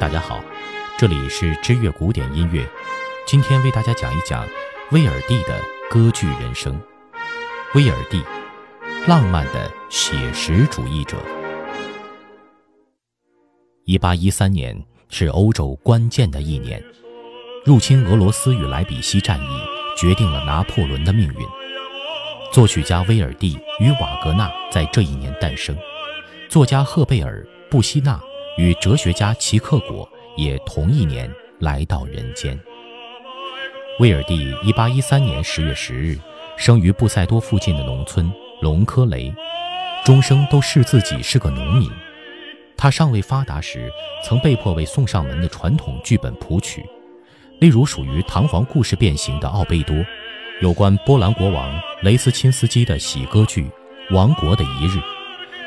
大家好，这里是知乐古典音乐。今天为大家讲一讲威尔第的歌剧人生。威尔第，浪漫的写实主义者。一八一三年是欧洲关键的一年，入侵俄罗斯与莱比锡战役决定了拿破仑的命运。作曲家威尔第与瓦格纳在这一年诞生，作家赫贝尔、布希纳。与哲学家齐克果也同一年来到人间。威尔第1813年10月10日生于布塞多附近的农村隆科雷，终生都视自己是个农民。他尚未发达时，曾被迫为送上门的传统剧本谱曲，例如属于唐皇故事变形的《奥贝多》，有关波兰国王雷斯钦斯基的喜歌剧《亡国的一日》，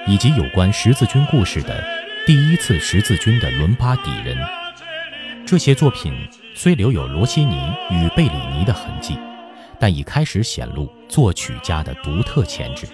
以及有关十字军故事的。第一次十字军的伦巴底人，这些作品虽留有罗西尼与贝里尼的痕迹，但已开始显露作曲家的独特潜质。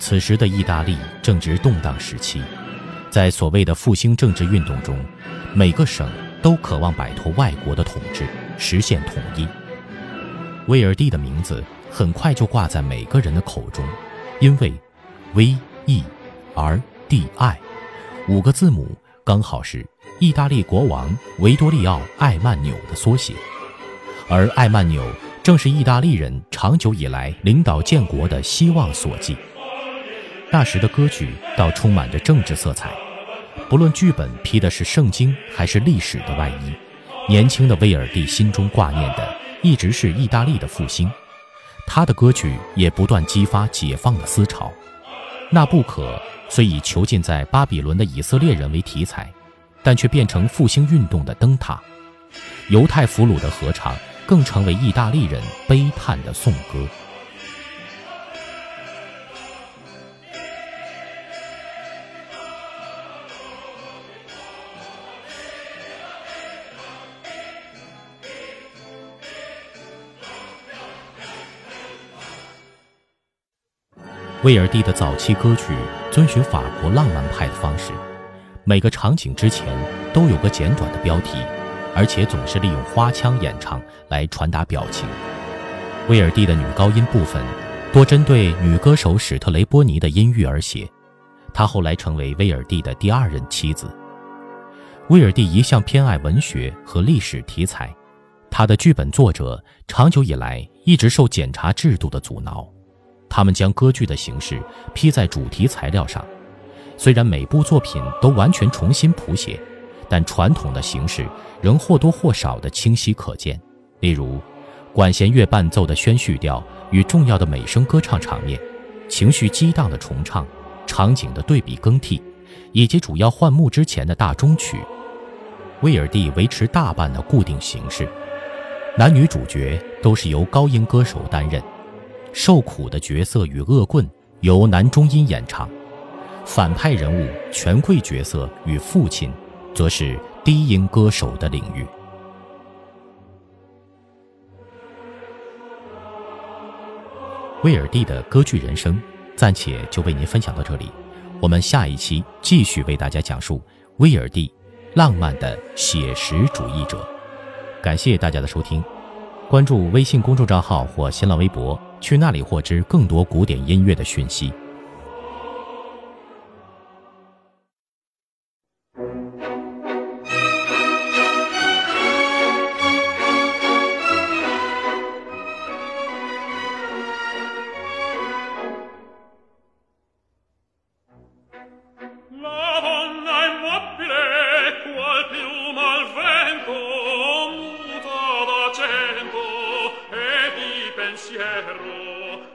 此时的意大利正值动荡时期，在所谓的复兴政治运动中，每个省都渴望摆脱外国的统治，实现统一。威尔第的名字很快就挂在每个人的口中，因为 V E R D I 五个字母刚好是意大利国王维多利奥·艾曼纽的缩写，而艾曼纽正是意大利人长久以来领导建国的希望所寄。那时的歌剧倒充满着政治色彩，不论剧本披的是圣经还是历史的外衣，年轻的威尔第心中挂念的一直是意大利的复兴。他的歌曲也不断激发解放的思潮。那不可虽以囚禁在巴比伦的以色列人为题材，但却变成复兴运动的灯塔。犹太俘虏的合唱更成为意大利人悲叹的颂歌。威尔第的早期歌曲遵循法国浪漫派的方式，每个场景之前都有个简短的标题，而且总是利用花腔演唱来传达表情。威尔第的女高音部分多针对女歌手史特雷波尼的音域而写，她后来成为威尔第的第二任妻子。威尔第一向偏爱文学和历史题材，他的剧本作者长久以来一直受检查制度的阻挠。他们将歌剧的形式披在主题材料上，虽然每部作品都完全重新谱写，但传统的形式仍或多或少的清晰可见。例如，管弦乐伴奏的宣叙调与重要的美声歌唱场面，情绪激荡的重唱，场景的对比更替，以及主要换幕之前的大中曲。威尔第维持大半的固定形式，男女主角都是由高音歌手担任。受苦的角色与恶棍由男中音演唱，反派人物权贵角色与父亲，则是低音歌手的领域。威尔第的歌剧人生，暂且就为您分享到这里，我们下一期继续为大家讲述威尔第，浪漫的写实主义者。感谢大家的收听，关注微信公众账号或新浪微博。去那里获知更多古典音乐的讯息。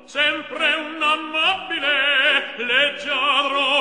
Sempre un amabile leggiadro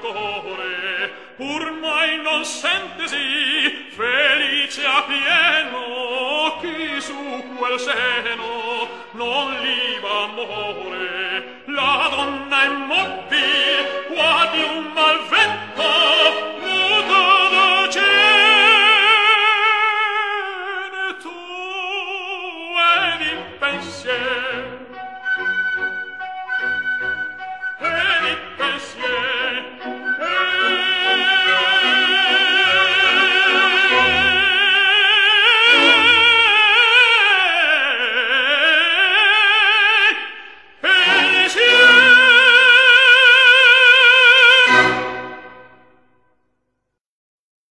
core pur mai non sentesi felice a pieno chi su quel seno non liva amore. La donna è mobile qua di un malvento pensier